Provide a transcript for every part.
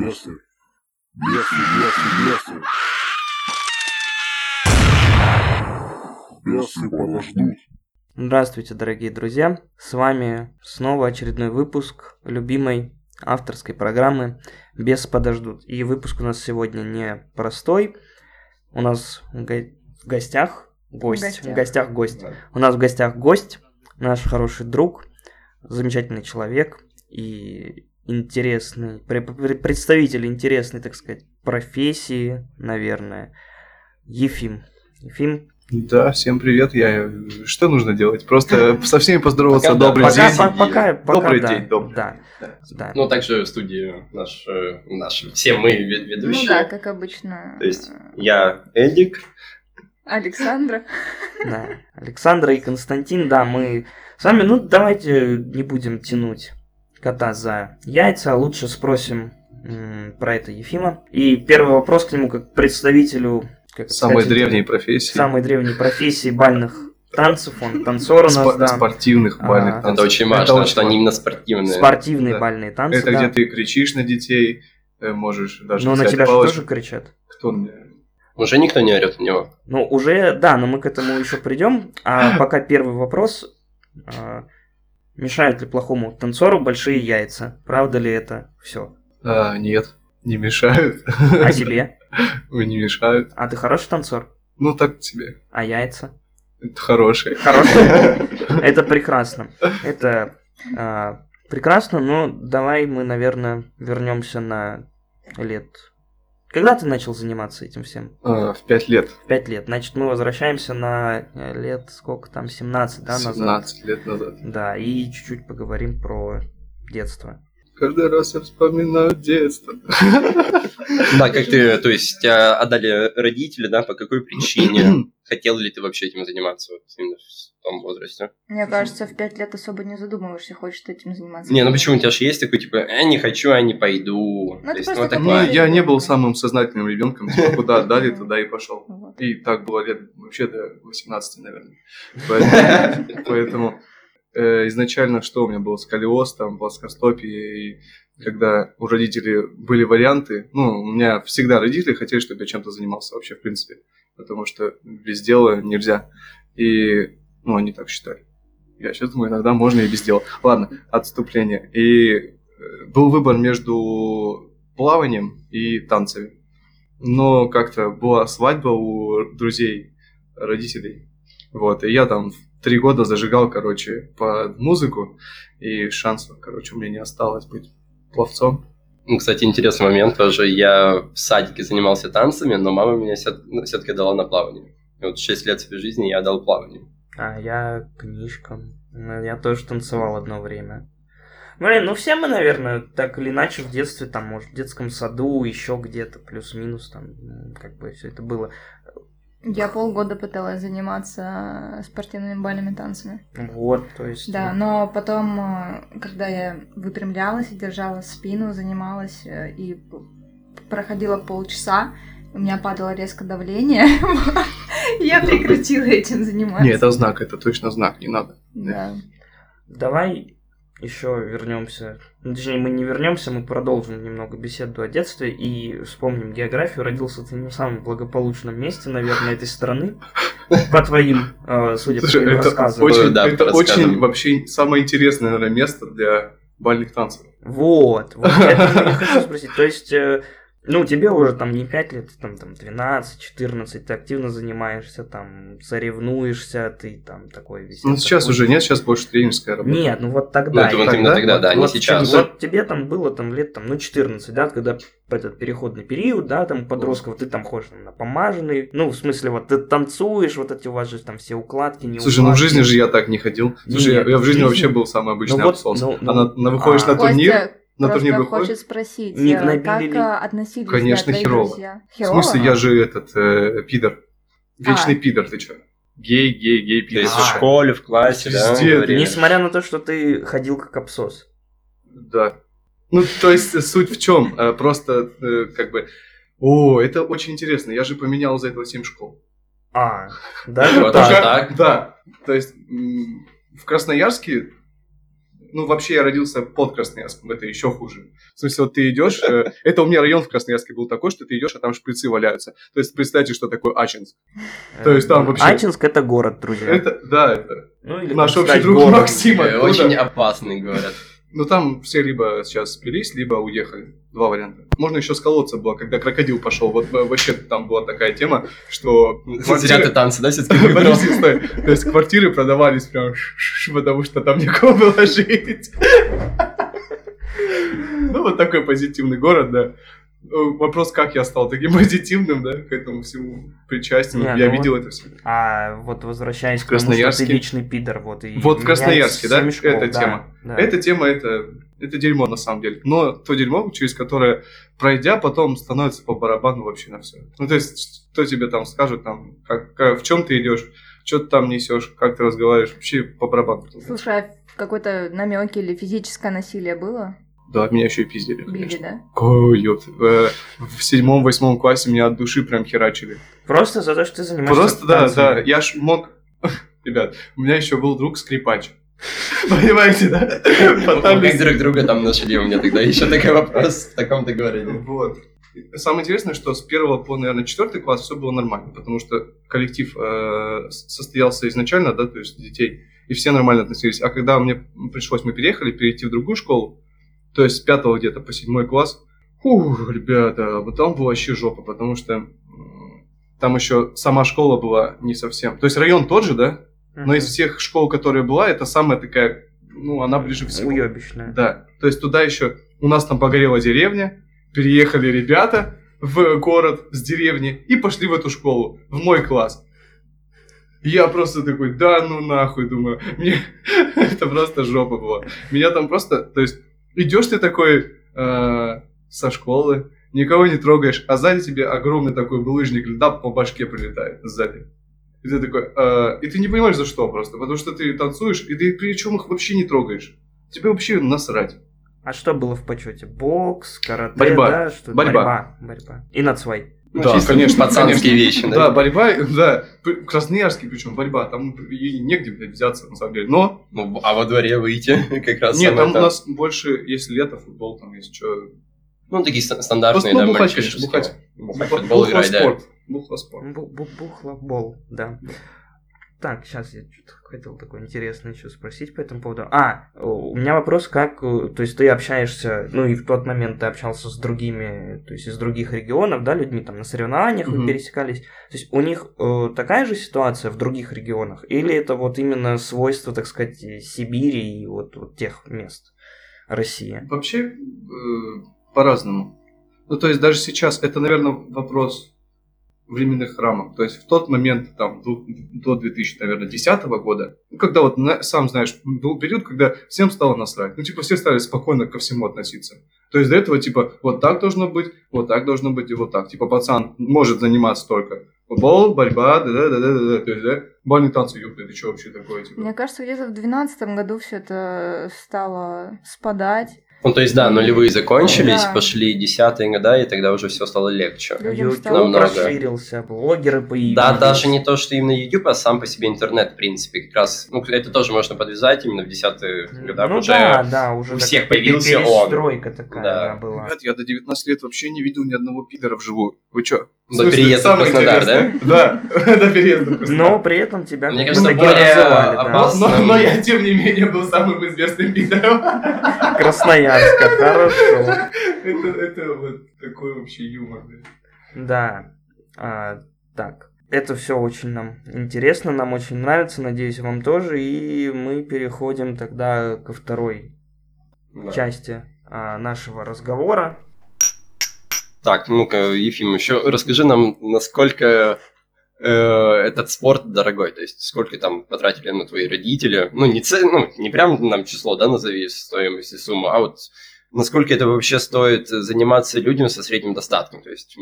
Бесы. Бесы, бесы, бесы. Бесы подождут. Здравствуйте, дорогие друзья! С вами снова очередной выпуск любимой авторской программы «Без подождут». И выпуск у нас сегодня не простой. У нас в го- в гостях гость. В гостях. В гостях гость. У нас в гостях гость, наш хороший друг, замечательный человек и интересный, пре- пре- представитель интересной, так сказать, профессии, наверное, Ефим. Ефим, Да, всем привет. Я что нужно делать? Просто со всеми поздороваться. Пока да, Добрый пока день. пока, пока, пока, Добрый да, день, добрый. Да, да. Ну, также в студии наш, э, наш все мы ве- Ну ведущие. да, как обычно. То есть я Эдик. Александра. Да. Александра и Константин, да, мы с вами, ну, давайте не будем тянуть кота за яйца, а лучше спросим про это Ефима. И первый вопрос к нему, как представителю как это Самой сказать, древней профессии. самой древней профессии бальных танцев, он танцор у нас, Спо- да, Спортивных А, бальных это танцев. Это очень важно, очень что они именно спортивные. спортивные Да. бальные танцы, Это да. где ты кричишь на детей, э, можешь даже Но на тебя же палочку. тоже кричат. Кто? Уже никто не орет на него. Ну, уже, да, но мы к этому еще придем. А пока первый вопрос. Мешают ли плохому танцору большие яйца? Правда ли это все? А, нет, не мешают. А тебе? Ой, не мешают. А ты хороший танцор? Ну так тебе. А яйца? Это хорошие. Хороший. Это прекрасно. Это а, прекрасно, но давай мы, наверное, вернемся на лет. Когда ты начал заниматься этим всем? А, В пять лет. Пять лет. Значит, мы возвращаемся на э, лет, сколько там, 17, да, назад? 17 лет назад. Да, и чуть-чуть поговорим про детство. Каждый раз я вспоминаю детство. Да, как ты, то есть тебя отдали родители, да, по какой причине? Хотел ли ты вообще этим заниматься вот именно в том возрасте? Мне кажется, в пять лет особо не задумываешься, хочешь ты этим заниматься. Не, ну почему у тебя же есть такой, типа, я не хочу, я не пойду. Ну, есть, Ну, такое. я не был самым сознательным ребенком, типа, куда отдали, туда и пошел. Вот. И так было лет вообще до 18, наверное. Поэтому, поэтому, э, изначально что у меня был сколиоз, там, плоскостопие, и когда у родителей были варианты, ну, у меня всегда родители хотели, чтобы я чем-то занимался вообще, в принципе, потому что без дела нельзя. И, ну, они так считали. Я сейчас думаю, иногда можно и без дела. Ладно, отступление. И э, был выбор между плаванием и танцами. Но как-то была свадьба у друзей родителей. Вот, и я там три года зажигал, короче, под музыку, и шансов, короче, у меня не осталось быть пловцом. Ну, кстати, интересный момент тоже. Я в садике занимался танцами, но мама меня все-таки дала на плавание. И вот 6 лет своей жизни я дал плаванию. А я книжкам. Ну, Я тоже танцевал одно время. Блин, ну все мы, наверное, так или иначе в детстве, там, может, в детском саду, еще где-то, плюс-минус, там, как бы все это было. Я полгода пыталась заниматься спортивными бальными танцами. Вот, то есть... Да, ну, но потом, э, когда я выпрямлялась и держала спину, занималась э, и проходила полчаса, у меня падало резко давление. Я прекратила этим заниматься. Не, это знак, это точно знак, не надо. Да. Давай еще вернемся. Ну, Точнее, мы не вернемся, мы продолжим немного беседу о детстве и вспомним географию. Родился ты не в самом благополучном месте, наверное, этой страны. По твоим, э, судя по твоим это рассказам. очень, Да, это очень вообще самое интересное, наверное, место для бальных танцев. Вот, вот я это и хочу спросить. То есть, э, ну, тебе уже там не 5 лет, там, там 12, 14, ты активно занимаешься, там, соревнуешься, ты там такой весь. Ну, сейчас такой- уже нет, сейчас больше тренерская работа. Нет, ну вот Ну, тогда. это и вот тогда, именно тогда, вот- да, не вот сейчас. Вот тебе там было там лет там, ну, 14, да, когда этот переходный период, да, там подростков, ты там ходишь там, на помаженный, ну, в смысле, вот ты танцуешь, вот эти у вас же там все укладки, не Слушай, ну в жизни же я так не ходил. Слушай, Нет, я, я в жизни жизни- вообще был самый обычный Ну вот, абсос. ну, ну, а на, на- выходишь а. на турнир, Костя на просто турнир выходишь. хочет спросить, Не э, как ли? э, относились Конечно, херово. друзья? В смысле, я же этот, э, пидор. Вечный А. пидор, ты чё? Гей, гей, гей, То пидор. есть А. в школе, в классе, да? Везде. Несмотря на то, что ты ходил как абсос. Да. Ну, то есть, э, суть в чем? Просто, как бы, о, это очень интересно. Я же поменял за этого 7 школ. А, даже Вот так. Да. То есть, в Красноярске Ну, вообще я родился под Красноярском, это еще хуже. В смысле, вот ты идешь, э, это у меня район в Красноярске был такой, что ты идешь, а там шприцы валяются. То есть представьте, что такое Ачинск. То есть там вообще- Ачинск это город, друзья. Это, да, это Ну, или наш общий друг город. Максим Э. Очень опасный, говорят. Ну, там все либо сейчас спились, либо уехали. Два варианта. Можно еще с колодца было, когда крокодил пошел. Вот вообще там была такая тема, что... Ты танцы, да, все-таки выбрал? Подожди, стой. То есть квартиры продавались прям, потому что там некого было жить. Ну, вот такой позитивный город, да. Ну, Вопрос, как я стал таким позитивным, да, к этому всему причастен. Не, я ну видел это все. А вот возвращаясь к тому, что Красноярске. ты личный пидор, вот и Вот в Красноярске, да, школ, эта да, тема. да. Эта тема, это, это дерьмо на самом деле. Но то дерьмо, через которое, пройдя, потом становится по барабану вообще на все. Ну, то есть, кто тебе там скажет, там, как, как- в чем ты идешь, что ты там несешь, как ты разговариваешь, вообще по барабану. Слушай, а какой-то намеки или физическое насилие было? Да, меня еще и пиздили, Били, конечно. да? Ой, ёпт. Э, В седьмом, восьмом классе меня от души прям херачили. Просто за то, что ты занимаешься Просто, да, да, я ж мог... Ребят, у меня еще был друг скрипач. Понимаете, да? Фатальный Как друг друга там нашли у меня тогда еще такой вопрос в таком-то городе. Вот. Самое интересное, что с первого по, наверное, четвертый класс все было нормально, потому что коллектив э, состоялся изначально, да, то есть детей, и все нормально относились. А когда мне пришлось, мы переехали, перейти в другую школу, то есть с пятого где-то по седьмой класс, фух, ребята, вот там была вообще жопа, потому что там еще сама школа была не совсем. То есть район тот же, да, но из всех школ, которые была, это самая такая, ну, она ближе всего. Уебищная. Да, то есть туда еще у нас там погорела деревня, переехали ребята в город с деревни и пошли в эту школу, в мой класс. Я просто такой, да ну нахуй, думаю, мне это просто жопа была. Меня там просто, то есть идешь ты такой э, со школы, никого не трогаешь, а сзади тебе огромный такой булыжник льда по башке прилетает сзади. И ты такой, э, и ты не понимаешь за что просто, потому что ты танцуешь, и ты причем их вообще не трогаешь. Тебе вообще насрать. А что было в почете? Бокс, карате, Борьба. да? Что? Борьба. Борьба. Борьба. И нацвай. Ну, Да, чисто, конечно, пацанские вещи, Да, да. борьба, да. Красноярский причем борьба, там негде, блядь, взяться, на самом деле. Но, Ну, а во дворе выйти как раз нет, там у нас больше, если лето, футбол, там есть что. Ну, такие ста- стандартные, да, Ну, бухать, конечно, Бухать, футбол играть, да. спорт. Бухлоспорт. Бу- бу- Бухлобол, да. Так, сейчас я что-то хотел такое интересное еще спросить по этому поводу. А, у меня вопрос, как, э, то есть ты общаешься, ну и в тот момент ты общался с другими, то есть из других регионов, да, людьми там на соревнованиях вы Мгм. пересекались. То есть у них э, такая же ситуация в других регионах? Или это вот именно свойство, так сказать, Сибири и вот, вот тех мест России? Вообще, э, по-разному. Ну, то есть даже сейчас, это, наверное, вопрос временных рамок. То есть в тот момент, там, до, до 2010 года, когда вот, сам знаешь, был период, когда всем стало насрать. Ну, типа, все стали спокойно ко всему относиться. То есть до этого, типа, вот так должно быть, вот так должно быть и вот так. Типа, пацан может заниматься только футбол, борьба, да-да-да-да-да. То есть, да, бальные танцы, ёпта, это что вообще такое, типа? Мне кажется, где-то в 2012 году все это стало спадать. Ну, то есть, да, нулевые закончились, Да. пошли десятые года, и тогда уже все стало легче. YouTube намного. расширился, блогеры появились. Да, даже не то, что именно YouTube, а сам по себе интернет, в принципе, как раз. Ну, это тоже можно подвязать именно в десятые года ну уже. да, да, уже у так всех появился он. перестройка такая Да. да, была. Ребят, я до 19 лет вообще не видел ни одного пидора вживую. Вы чё? В До смысле, переезда в Краснодар, интересное- Да, до переезда в Краснодар. Но при этом тебя Мне кажется, более да. опасно. Но, я, тем не менее, был самым известным пидором. Красноярска, хорошо. это, это вот такой вообще юмор. да. Да. А, так. Это все очень нам интересно, нам очень нравится, надеюсь, вам тоже. И мы переходим тогда ко второй Да. части а, нашего разговора. Так, ну-ка, Ефим, еще расскажи нам, насколько этот спорт дорогой, то есть сколько там потратили на твои родители, ну не, ц... ну, не прям нам число, да, назови стоимость и сумму, а вот насколько это вообще стоит заниматься людям со средним достатком, то есть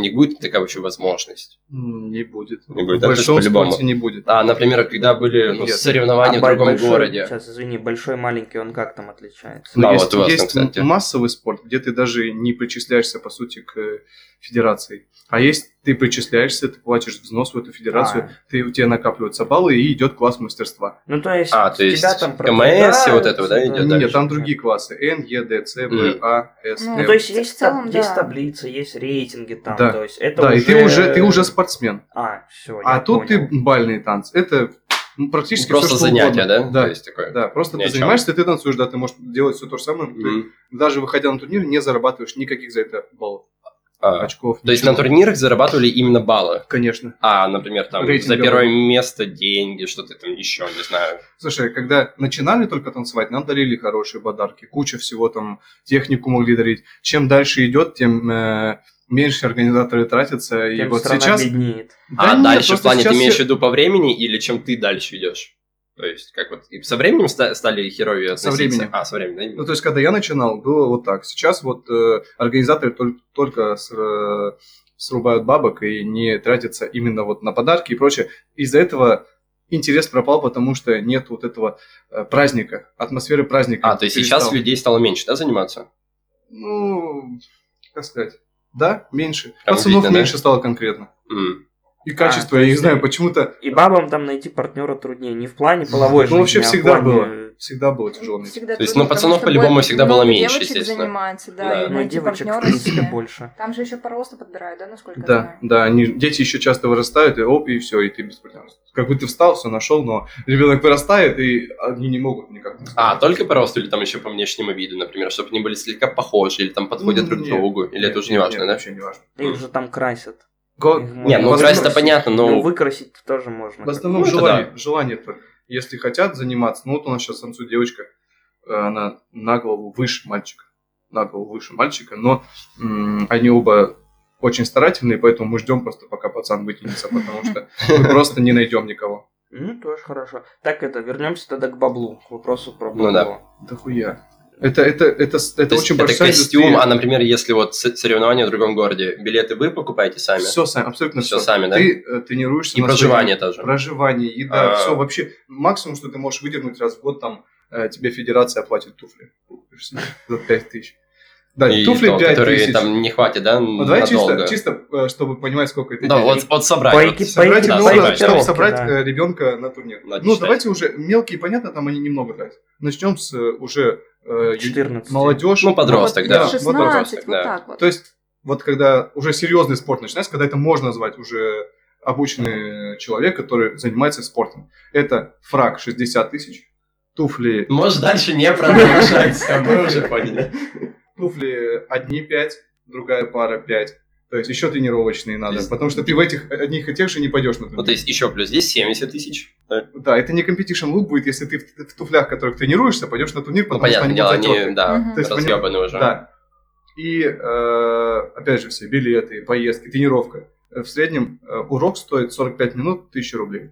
них будет такая вообще возможность. Не будет. Не будет, В да, большом спорте не будет. А, например, когда были ну, Нет. соревнования А в другом большой- городе. Сейчас, извини, большой, маленький, он как там отличается? Да, есть, вот у вас там, есть кстати. массовый спорт, где ты даже не причисляешься, по сути, к федерации. А есть ты причисляешься, ты платишь взнос в эту федерацию, А. ты, у тебя накапливаются баллы и идет класс мастерства. Ну, то есть, А, то есть тебя там КМС и вот это, да, идет да. Нет, там другие классы. Н, Е, Д, С, Б, Мгм. А, С, Ну, Ну, М. то есть, В есть, целом, таб- есть да. таблицы, есть рейтинги там, Да. то есть, это Да, уже... и ты уже, ты уже спортсмен. А, все, А тут ты бальные танцы. Это практически Просто всё, что занятие, да? угодно. Да. То есть такое. Да, просто Ни ты занимаешься, ты танцуешь, да, ты можешь делать все то же самое. Ты Мгм. даже выходя на турнир, не зарабатываешь никаких за это баллов, А, очков. То есть на турнирах зарабатывали именно баллы? Конечно. А, например, там за первое место деньги, что-то там еще, не знаю. Слушай, когда начинали только танцевать, нам дарили хорошие подарки, куча всего там, технику могли дарить. Чем дальше идет, тем э, меньше организаторы тратятся. И вот страна сейчас... беднеет. а нет, дальше в плане ты имеешь в виду по времени или чем ты дальше идешь? То есть, как вот и со временем ста- стали херовее Со относиться? временем. А, со временем, Ну, то есть, когда я начинал, было вот так. Сейчас вот э, организаторы толь- только с- э, срубают бабок и не тратятся именно вот на подарки и прочее. Из-за этого интерес пропал, потому что нет вот этого э, праздника, атмосферы праздника. А, то есть сейчас перестал. людей стало меньше, да, заниматься? Ну, как сказать, да, меньше. Прям Пацанов видно, да? меньше стало конкретно. М. И качество, то я не знаю, почему-то И бабам там найти партнера труднее. Не в плане половой жизни, Ну, вообще а всегда плане- было. всегда было тяжело. Всегда То есть, ну, пацанов по-любому бо- всегда было меньше, девочек естественно. занимается, да, Да. и Ну, найти девочек, в партнера принципе, себе. больше. Там же еще по росту подбирают, да, насколько я Да, знаю? да, они, дети еще часто вырастают, и оп, и все, и ты без партнера. Как бы ты встал, все нашел, но ребенок вырастает, и они не могут никак. А, только по росту или там еще по внешнему виду, например, чтобы они были слегка похожи или там подходят Ну, друг к другу, или нет, это уже не важно, да? Вообще не важно. Их же там красят. Го- Не, ну красить-то выкрасить. понятно, но... Ну, выкрасить тоже можно. В основном Ну, это желание, желание только. Если хотят заниматься, ну вот у нас сейчас танцует девочка, э, она на голову выше мальчика, на голову выше мальчика, но м, они оба очень старательные, поэтому мы ждем просто, пока пацан вытянется, потому что мы просто не найдем никого. Ну, тоже хорошо. Так это, вернемся тогда к баблу, к вопросу про Ну бабло. да. Да хуя. Это, это, это, это То очень это большая костюм, индустрия. а, например, если вот соревнования в другом городе, билеты вы покупаете сами? Все сами, абсолютно Всё все. сами, да? Ты э, тренируешься И на проживание своем- тоже? Проживание, еда, А. все вообще. Максимум, что ты можешь выдернуть раз в год, там э, тебе федерация платит туфли. За 5 тысяч. Да, И туфли то, 5 которые тысяч. там не хватит, да, Ну, давай надолго? чисто, чисто, э, чтобы понимать, сколько это Да, денег. вот, вот собрать. Эки- собрать, по да, ну, собрать. чтобы собрать да. ребенка на турнир. Надо ну, считать. давайте уже мелкие, понятно, там они немного тратят. Начнем с уже 14. молодежь. Ну, подросток, Вот да. лет Вот 16, подросток, вот да. так вот. То есть, вот когда уже серьезный спорт начинается, когда это можно назвать уже обученный человек, который занимается спортом. Это фраг 60 тысяч, туфли, Можешь дальше не продолжать, всё, мы уже поняли. туфли одни 5, другая пара 5. То есть еще тренировочные надо, есть- потому что ты в этих одних и тех же не пойдешь на Ну, турнир. то есть еще плюс здесь 70 тысяч. Да. Да, это не competition look будет, если ты в, в туфлях, в которых тренируешься, пойдешь на турнир, Ну, потому что понятное они дело, будут они, затёрты. да, Мгм. То есть, разъебаны уже. Да. И, э, опять же, все билеты, поездки, тренировка. В среднем э, урок стоит 45 минут 1000 рублей.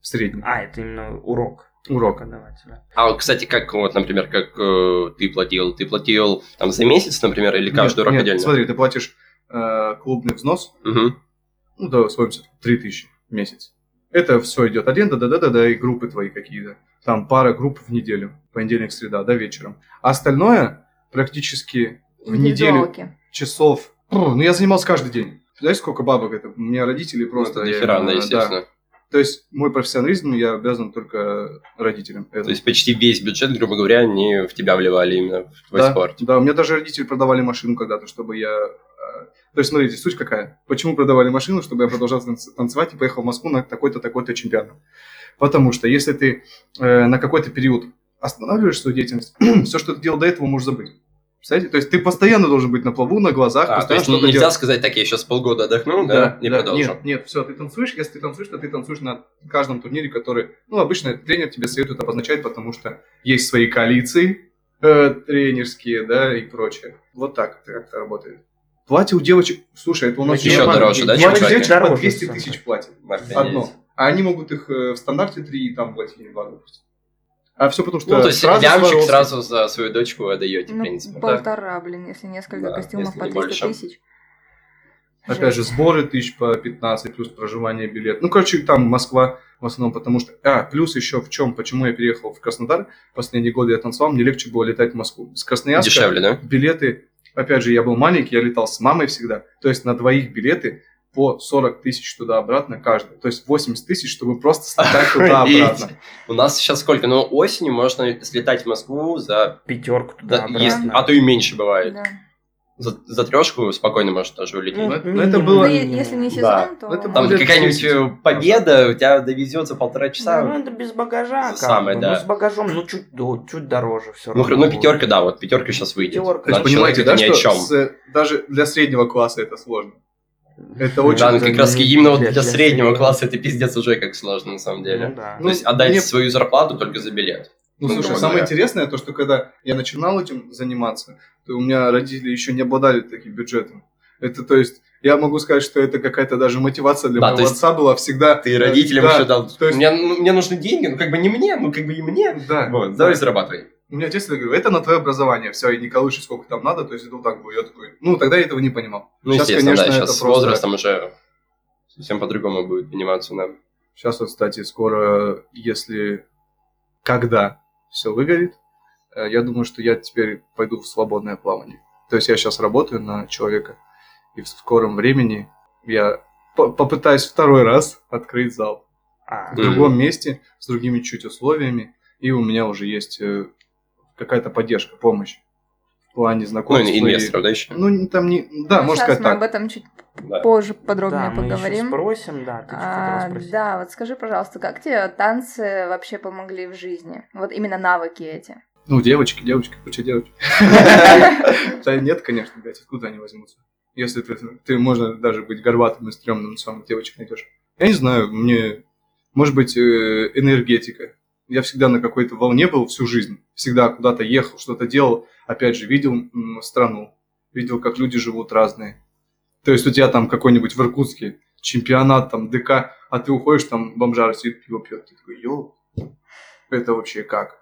В среднем. А, это именно урок Урок. преподавателя. А вот, кстати, как вот, например, как э, ты платил? Ты платил там за месяц, например, или каждый Нет, урок нет, отдельно? смотри, ты платишь э, клубный взнос, Мгм. ну, да, стоимость 3000 в месяц. Это все идет аренда, да-да-да, и группы твои какие-то. Там пара групп в неделю, понедельник, среда, да, вечером. А остальное практически в неделю часов. Ну, я занимался каждый день. Знаешь, сколько бабок это? У меня родители просто... Просто я, дохера, да, э, естественно. То есть мой профессионализм я обязан только родителям. То есть почти весь бюджет, грубо говоря, не в тебя вливали именно в твой да, спорт. Да, у меня даже родители продавали машину когда-то, чтобы я... То есть, смотрите, суть какая. Почему продавали машину? Чтобы я продолжал танц- танцевать и поехал в Москву на такой-то, такой-то чемпионат. Потому что если ты э, на какой-то период останавливаешь свою деятельность, все, что ты делал до этого, можешь забыть. Представляете? То есть ты постоянно должен быть на плаву, на глазах, А, то есть ну, нельзя делать. сказать, так, я сейчас полгода отдохну, да, и продолжу. Нет, нет, все, ты танцуешь, если ты танцуешь, то ты танцуешь на каждом турнире, который, ну, обычно тренер тебе советует обозначать, потому что есть свои коалиции э, тренерские, да, и прочее. Вот так это работает. Платье у девочек, слушай, это у нас Еще дороже, да, Девочек- чем девочек платье? по 200 Дороже, тысяч платят. Охренеть. Одно. А они могут их э, в стандарте 3 и там платить или 2, допустим. А все потому что Ну, то есть сразу лямчик сразу за свою дочку отдаете, в Ну, принципе. полтора, блин, если несколько Да, костюмов если по не 200 больше. тысяч. Опять же, сборы тысяч по 15, плюс проживание, билет. Ну, короче, там Москва в основном, потому что... А, плюс еще в чем, почему я переехал в Краснодар, последние годы я танцевал, мне легче было летать в Москву. С Красноярска Дешевле, да? билеты, опять же, я был маленький, я летал с мамой всегда, то есть на двоих билеты по 40 тысяч туда-обратно каждый. То есть 80 тысяч, чтобы просто слетать туда-обратно. У нас сейчас сколько? Ну, осенью можно слетать в Москву за... Пятерку да, туда есть- обратно. а то и меньше бывает. Да. За, за трешку спокойно может даже улететь. Ну, Ну, это минимум, было- Ну, минимум. если не сезон, Да. то... Ну, это Там Будет какая-нибудь 10. э, победа, у тебя довезет за полтора часа. Ну, это без багажа, Самое, да. Ну, с багажом, ну, чуть, до- чуть дороже все Ну, равно. ну, пятерка, да, вот пятерка сейчас выйдет. Пятерка. То есть, понимаете, да, это ни о что чем. с- даже для среднего класса это сложно. Это очень... Да, ну как раз именно вот для- среднего класса это пиздец уже как сложно на самом деле. Ну, да. Ну, То есть отдать мне- свою зарплату только за билет. Ну, Ну, слушай, самое интересное, то, что когда я начинал этим заниматься, то у меня родители еще не обладали таким бюджетом. Это, то есть, я могу сказать, что это какая-то даже мотивация для Да, моего отца была всегда... Ты э, родителям да, еще дал. то есть- мне, ну, мне нужны деньги, ну как бы не мне, ну как бы и мне. Да, Вот, да. давай зарабатывай. У меня отец всегда говорил, это на твое образование, все, и не колыши сколько там надо, то есть это вот так было. Я такой, ну, тогда я этого не понимал. Ну, Сейчас, естественно, да, конечно, сейчас это с просто- возрастом уже совсем по-другому будет пониматься, да. Сейчас вот, кстати, скоро, если, когда все выгорит, э, я думаю, что я теперь пойду в свободное плавание. То есть я сейчас работаю на человека, и в скором времени я по- попытаюсь второй раз открыть зал А, в Мгм. другом месте, с другими чуть условиями, и у меня уже есть э, какая-то поддержка, помощь в плане Ну, знакомства. и инвесторов, да, еще? Ну, там не... Да, Ну, можно сейчас сказать мы так. об этом чуть Да. позже подробнее да, мы поговорим. спросим, да, ты А, спросить? да, вот скажи, пожалуйста, как тебе танцы вообще помогли в жизни? Вот именно навыки эти. Ну, девочки, девочки, куча девочек. Да нет, конечно, блядь, откуда они возьмутся? Если ты, ты можно даже быть горбатым и стрёмным, самых девочек найдешь. Я не знаю, мне, может быть, э, энергетика. Я всегда на какой-то волне был всю жизнь. Всегда куда-то ехал, что-то делал. Опять же, видел страну. Видел, как люди живут разные. То есть у тебя там какой-нибудь в Иркутске чемпионат, там, ДК, а ты уходишь, там бомжар сидит, пиво пьет. Ты такой, йоу, это вообще как?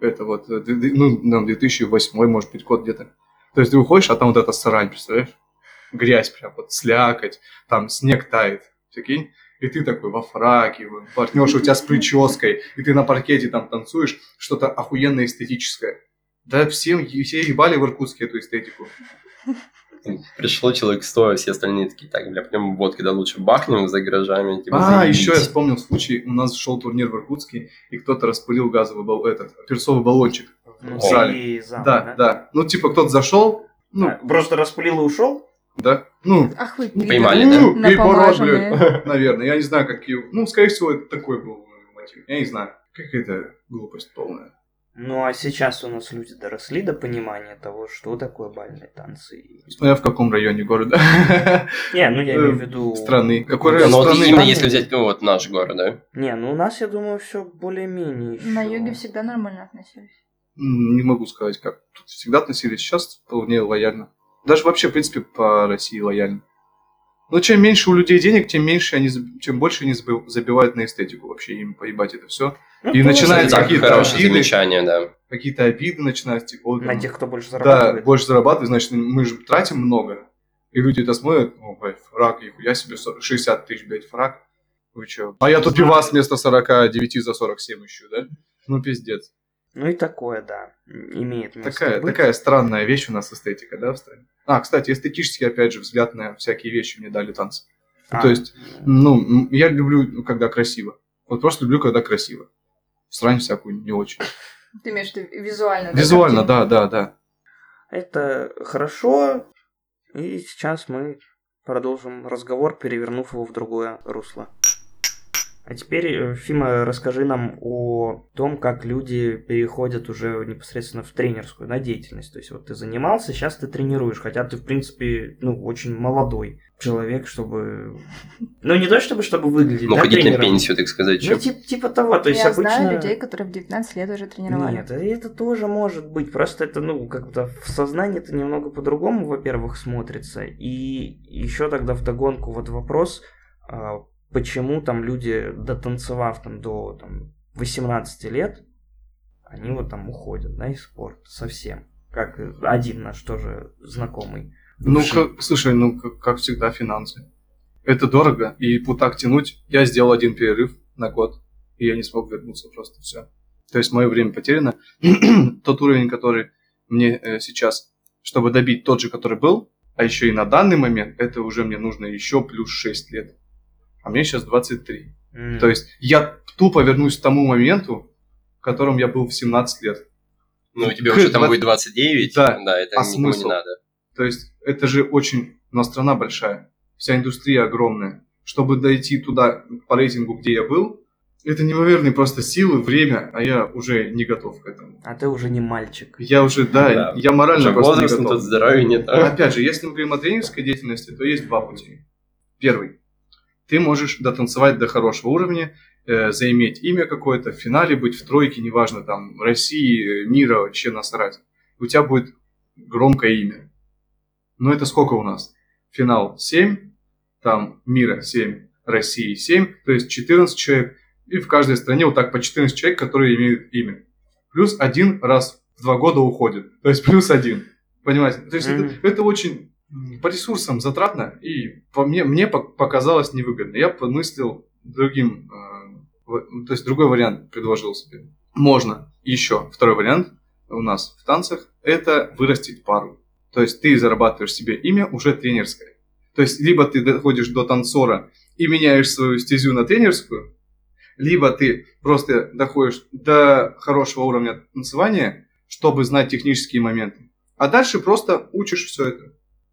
Это вот, э, ну, там, 2008, может быть, год где-то. То есть ты уходишь, а там вот эта срань, представляешь? Грязь прям, вот слякоть, там снег тает, прикинь? И ты такой во фраке, партнерша у тебя с прической, и ты на паркете там танцуешь, что-то охуенно эстетическое. Да всем, все ебали в Иркутске эту эстетику. Пришло человек 100, а все остальные такие, так, бля, пойдем водки, да лучше бахнем за гаражами. Типа, А, заебись». еще я вспомнил случай, у нас шел турнир в Иркутске, и кто-то распылил газовый бал, этот, перцовый баллончик. Ну, в зале. и зал, Да, да. Ну, типа, кто-то зашел, ну, А, Просто распылил и ушел? да, ну, Ах вы, Поймали, пидоры. да? Ну, порой, Напомаженные. блядь, наверное. Я не знаю, какие... Ну, скорее всего, это такой был мотив. Я не знаю. Какая-то глупость полная. Ну, а сейчас у нас люди доросли до понимания того, что такое бальные танцы. И- Смотря в каком районе города. Не, ну я Э, имею в виду... страны. Какой район Ну, вот страны? именно если взять, ну, вот наш город, да? Не, ну у нас, я думаю, все более-менее На юге всегда нормально относились. Не могу сказать, как. Тут всегда относились. Сейчас вполне лояльно. Даже вообще, в принципе, по России лояльно. Но чем меньше у людей денег, тем меньше они, чем больше они забив- забивают на эстетику вообще, им поебать это все. Ну, И да, Так, какие-то обиды. да. Какие-то обиды начинаются, типа, вот, На тех, кто больше Да, зарабатывает. больше зарабатывать, значит, мы же тратим много. И люди это смотрят, о, блядь, фраг, я себе 40 60 тысяч, блядь, фраг. Вы чё? А я тут пивас вместо 49 за 47 ищу, да? Ну, пиздец. Ну и такое, да, имеет место Такая, быть. такая странная вещь у нас эстетика, да, в стране? А, кстати, эстетический, опять же, взгляд на всякие вещи мне дали танцы. А, То есть, ну, м, я люблю, ну, когда красиво. Вот просто люблю, когда красиво. Срань всякую не очень. Ты имеешь в виду визуально? да, Визуально, да, да, да. Это хорошо, и сейчас мы продолжим разговор, перевернув его в другое русло. А теперь, э, Фима, расскажи нам о том, как люди переходят уже непосредственно в тренерскую да, деятельность. То есть вот ты занимался, сейчас ты тренируешь, хотя ты, в принципе, ну, очень молодой человек, чтобы... Ну, не то чтобы, чтобы выглядеть, Ну, да, ходить на тренером. пенсию, так сказать, Ну, чё. типа, типа того, то есть Я обычно... знаю людей, которые в 19 лет уже тренировали. Нет, это тоже может быть. Просто это, ну, как-то в сознании это немного по-другому, во-первых, смотрится. И еще тогда вдогонку вот вопрос, а, почему там люди, дотанцевав там до там, 18 лет, они вот там уходят, да, из спорта совсем. Как один наш тоже знакомый. Ну, как, слушай, ну, как, как всегда, финансы. Это дорого, и вот так тянуть, я сделал один перерыв на год, и я не смог вернуться просто все. То есть мое время потеряно. Тот уровень, который мне э, сейчас, чтобы добить тот же, который был, А еще и на данный момент это уже мне нужно еще плюс 6 лет. А мне сейчас 23. М. То есть я тупо вернусь к тому моменту, в котором я был в 17 лет. Ну, тебе уже там 20 будет 29. Да. Да, это А никому не смысл? надо. То есть это же очень... У нас страна большая, вся индустрия огромная. Чтобы дойти туда по рейтингу, где я был, это неимоверные просто силы, время, а я уже не готов к этому. А ты уже не мальчик. Я уже, да, Да. я морально Уже просто не возраст, ну, готов. тут здоровья нет. а? Опять же, если мы говорим о тренерской деятельности, то есть два пути. Первый. Ты можешь дотанцевать до хорошего уровня, э, заиметь имя какое-то, в финале быть в тройке, неважно, там, России, э, мира, вообще насрать. У тебя будет громкое имя. Но это сколько у нас? Финал 7, там мира 7, России 7, то есть 14 человек. И в каждой стране вот так по 14 человек, которые имеют имя. Плюс один раз в два года уходит. То есть плюс один. Понимаете? То есть это, Мгм. это очень по ресурсам затратно и по мне, мне пок- показалось невыгодно. Я помыслил другим, в- то есть другой вариант предложил себе. Можно еще второй вариант у нас в танцах это вырастить пару. То есть ты зарабатываешь себе имя уже тренерское. То есть либо ты доходишь до танцора и меняешь свою стезю на тренерскую, либо ты просто доходишь до хорошего уровня танцевания, чтобы знать технические моменты. А дальше просто учишь все это.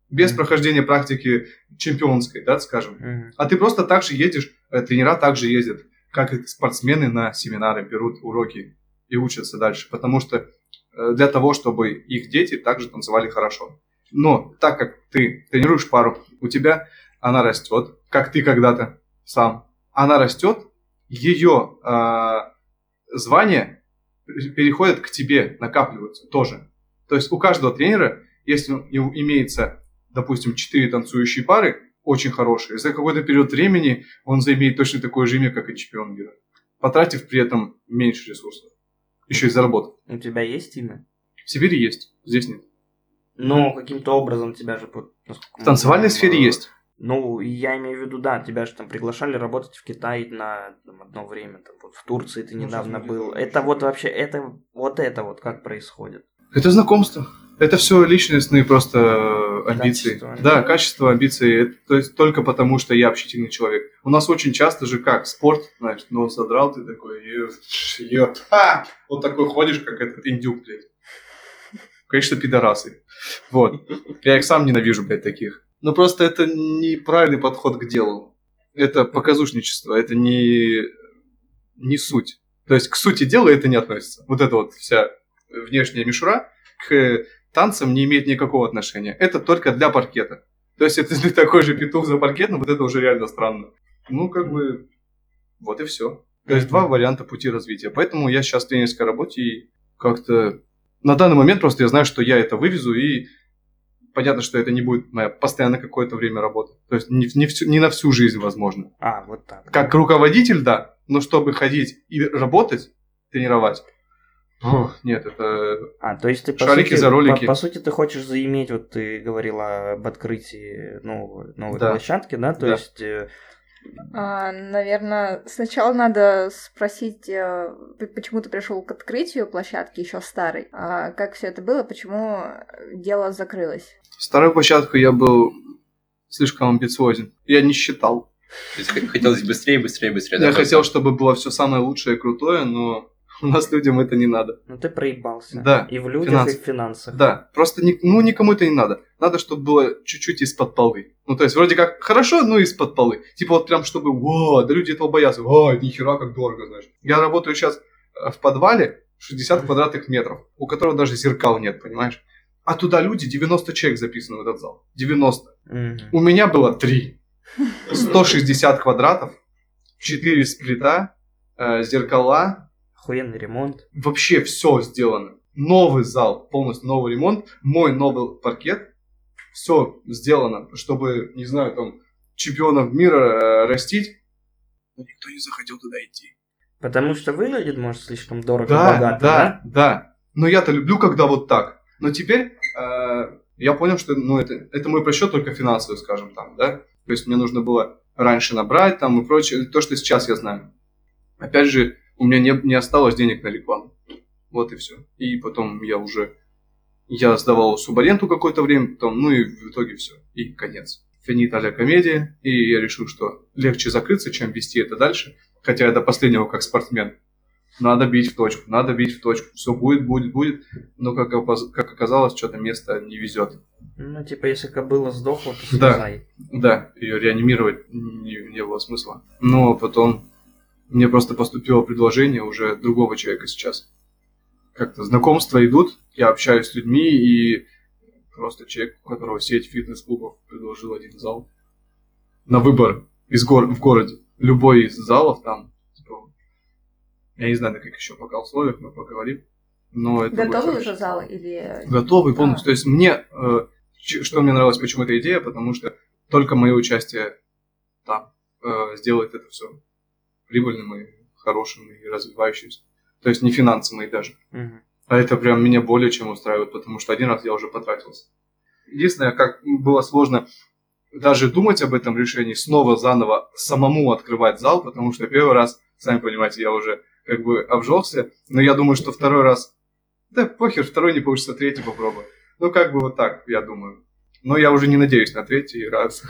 Без Мгм. прохождения практики чемпионской, да, скажем. Мгм. А ты просто так же едешь, э, тренера также ездят, как и спортсмены на семинары, берут уроки и учатся дальше. Потому что для того, чтобы их дети также танцевали хорошо. Но так как ты тренируешь пару, у тебя она растет, как ты когда-то сам. Она растет, ее звания переходят к тебе, накапливаются тоже. То есть у каждого тренера, если у него имеется, допустим, 4 танцующие пары, очень хорошие, за какой-то период времени он заимеет точно такое же имя, как и чемпион мира, потратив при этом меньше ресурсов. Еще и заработав. У тебя есть имя? В Сибири есть, здесь нет. Но каким-то образом тебя же... В танцевальной знаем, сфере есть. Ну, я имею в виду, да, тебя же там приглашали работать в Китай на там, одно время, там, вот в Турции ты Ну, недавно был. Это вот вообще, это вот это вот как происходит. Это знакомство. Это все личностные просто э, амбиции. Качества. Да, качество, амбиции. Это, то есть только потому, что я общительный человек. У нас очень часто же как, спорт, знаешь, ну задрал ты такой, ё, ха! вот такой ходишь, как этот индюк, блядь. Конечно, пидорасы. Вот. Я их сам ненавижу, блядь, таких. Но просто это неправильный подход к делу. Это показушничество, это не, не суть. То есть к сути дела это не относится. Вот эта вот вся внешняя мишура к танцам не имеет никакого отношения. Это только для паркета. То есть, если ты такой же петух за паркетом, вот это уже реально странно. Ну, как бы, вот и все. То есть, два варианта пути развития. Поэтому я сейчас в тренерской работе и как-то... На данный момент просто я знаю, что я это вывезу, и понятно, что это не будет моя постоянно какое-то время работы. То есть, не, не, всю- не на всю жизнь, возможно. А, вот так. Как руководитель, да, но чтобы ходить и работать, тренировать, ох, нет, это А, то есть ты по Шарики сути, за ролики. По, по сути ты хочешь заиметь, вот ты говорила об открытии нового, новой Да. площадки, да? То Да. есть э, наверное, сначала надо спросить, э, почему ты пришел к открытию площадки еще старой, А как все это было, почему дело закрылось. Старую площадку я был слишком амбициозен. Я не считал. То есть хотелось быстрее, быстрее, быстрее. Я хотел, чтобы было все самое лучшее и крутое, но у нас людям это не надо. ну ты проебался. Да, И в людях, финансы. и в финансах. Да, просто ни- ну никому это не надо. Надо, чтобы было чуть-чуть из-под полы. Ну, то есть, вроде как хорошо, но из-под полы. Типа вот прям, чтобы, о, да люди этого боятся. О, нихера как дорого, знаешь. Я работаю сейчас э, в подвале 60 квадратных метров, у которого даже зеркал нет, понимаешь? А туда люди, 90 человек записаны в этот зал. 90. Мгм. У меня было 3. 160 квадратов, 4 сплита, э, зеркала, Охуенный ремонт. вообще все сделано. Новый зал, полностью новый ремонт, мой новый паркет, все сделано, чтобы, не знаю, там, чемпионов мира э, растить. Но никто не захотел туда идти. Потому что выглядит, может, слишком дорого Да, богато, да, да. Но я-то люблю, когда вот так. Но теперь э, я понял, что ну, это, это мой просчет только финансовый, скажем там, да. То есть мне нужно было раньше набрать там и прочее. То, что сейчас я знаю. Опять же, у меня не, не осталось денег на рекламу. Вот и все. И потом я уже Я сдавал субаренду какое-то время, потом, ну и в итоге все. И конец. Финита ля комедия. И я решил, что легче закрыться, чем вести это дальше. Хотя я до последнего как спортсмен. Надо бить в точку, надо бить в точку. Все будет, будет, будет. Но как, как оказалось, что-то место не везет. Ну, типа, если кобыла сдохла, то Да. слезай. Да, ее реанимировать не, не было смысла. Но потом мне просто поступило предложение уже другого человека сейчас. Как-то знакомства идут, я общаюсь с людьми, и просто человек, у которого сеть фитнес-клубов предложил один зал на выбор из гор- в городе. Любой из залов там, типа, я не знаю, на каких еще пока условиях мы поговорим. Но это будет Готовы хорошо. уже залы или... Готовый полностью. А. То есть мне, э, что мне нравилось, почему эта идея, потому что только мое участие там э, сделает это все прибыльным и хорошим и развивающимся. То есть не финансы мои даже. Мгм. А это прям меня более чем устраивает, потому что один раз я уже потратился. Единственное, как было сложно даже думать об этом решении, снова заново самому открывать зал, потому что первый раз, сами понимаете, я уже как бы обжегся, но я думаю, что второй раз, да похер, второй не получится, третий попробую. Ну, как бы вот так, я думаю. Но я уже не надеюсь на третий раз.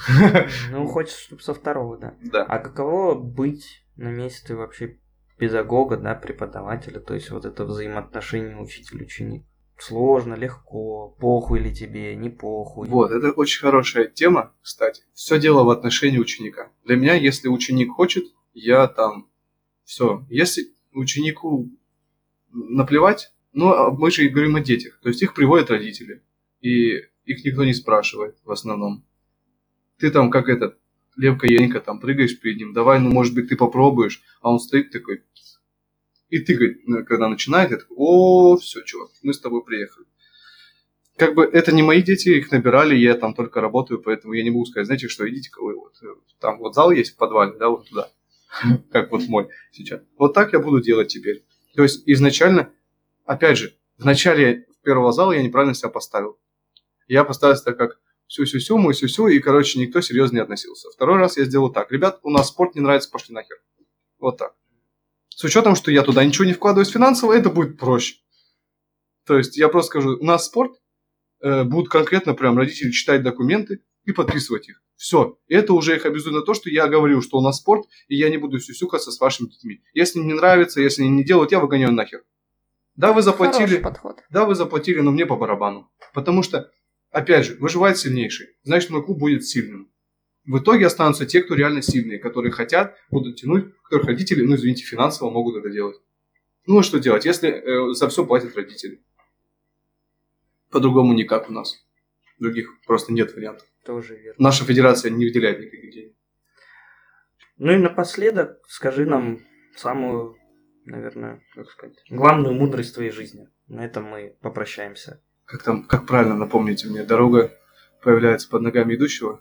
Ну, хочется, чтобы со второго, да. Да. А каково быть на месте вообще педагога, да, преподавателя, то есть вот это взаимоотношение учитель-ученик? Сложно, легко, похуй ли тебе, не похуй. Вот, это очень хорошая тема, кстати. Все дело в отношении ученика. Для меня, если ученик хочет, я там все. Если ученику наплевать, ну, а мы же говорим о детях. То есть их приводят родители. И их никто не спрашивает в основном. Ты там как этот, Левка Енька, там прыгаешь перед ним, давай, ну, может быть, ты попробуешь. А он стоит такой, и ты, ну, когда начинает, я такой, о, все, чувак, мы с тобой приехали как бы это не мои дети, их набирали, я там только работаю, поэтому я не могу сказать, знаете, что идите-ка вы вот, э, там вот зал есть в подвале, да, вот туда, как вот мой сейчас. Вот так я буду делать теперь. То есть изначально, опять же, в начале первого зала я неправильно себя поставил. Я поставил себя как сю-сю-сю, мой сю-сю, и, короче, никто серьезно не относился. Второй раз я сделал так. Ребят, у нас спорт не нравится, пошли нахер. Вот так. С учетом, что я туда ничего не вкладываюсь финансово, это будет проще. То есть я просто скажу, у нас спорт, э, будут конкретно прям родители читать документы и подписывать их. Все. Это уже их обязует на то, что я говорю, что у нас спорт, и я не буду сюсюкаться с вашими детьми. Если не нравится, если не делают, я выгоняю нахер. Да, вы заплатили, да, вы заплатили, но мне по барабану. Потому что, опять же, выживает сильнейший. Значит, мой клуб будет сильным. В итоге останутся те, кто реально сильные, которые хотят, будут тянуть, которых родители, ну, извините, финансово могут это делать. Ну, а что делать, если э, за все платят родители? По-другому никак у нас. Других просто нет вариантов. Тоже верно. Наша федерация не выделяет никаких денег. Ну и напоследок скажи нам самую, наверное, как сказать, главную мудрость твоей жизни. На этом мы попрощаемся. Как там, как правильно напомните мне, дорога появляется под ногами идущего.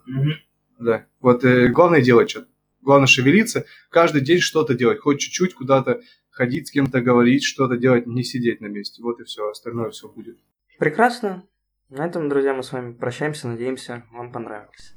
Да. Вот э, главное делать что-то. Главное шевелиться, каждый день что-то делать. Хоть чуть-чуть куда-то ходить, с кем-то говорить, что-то делать, не сидеть на месте. Вот и все, остальное все будет. Прекрасно. На этом, друзья, мы с вами прощаемся. Надеемся, вам понравилось.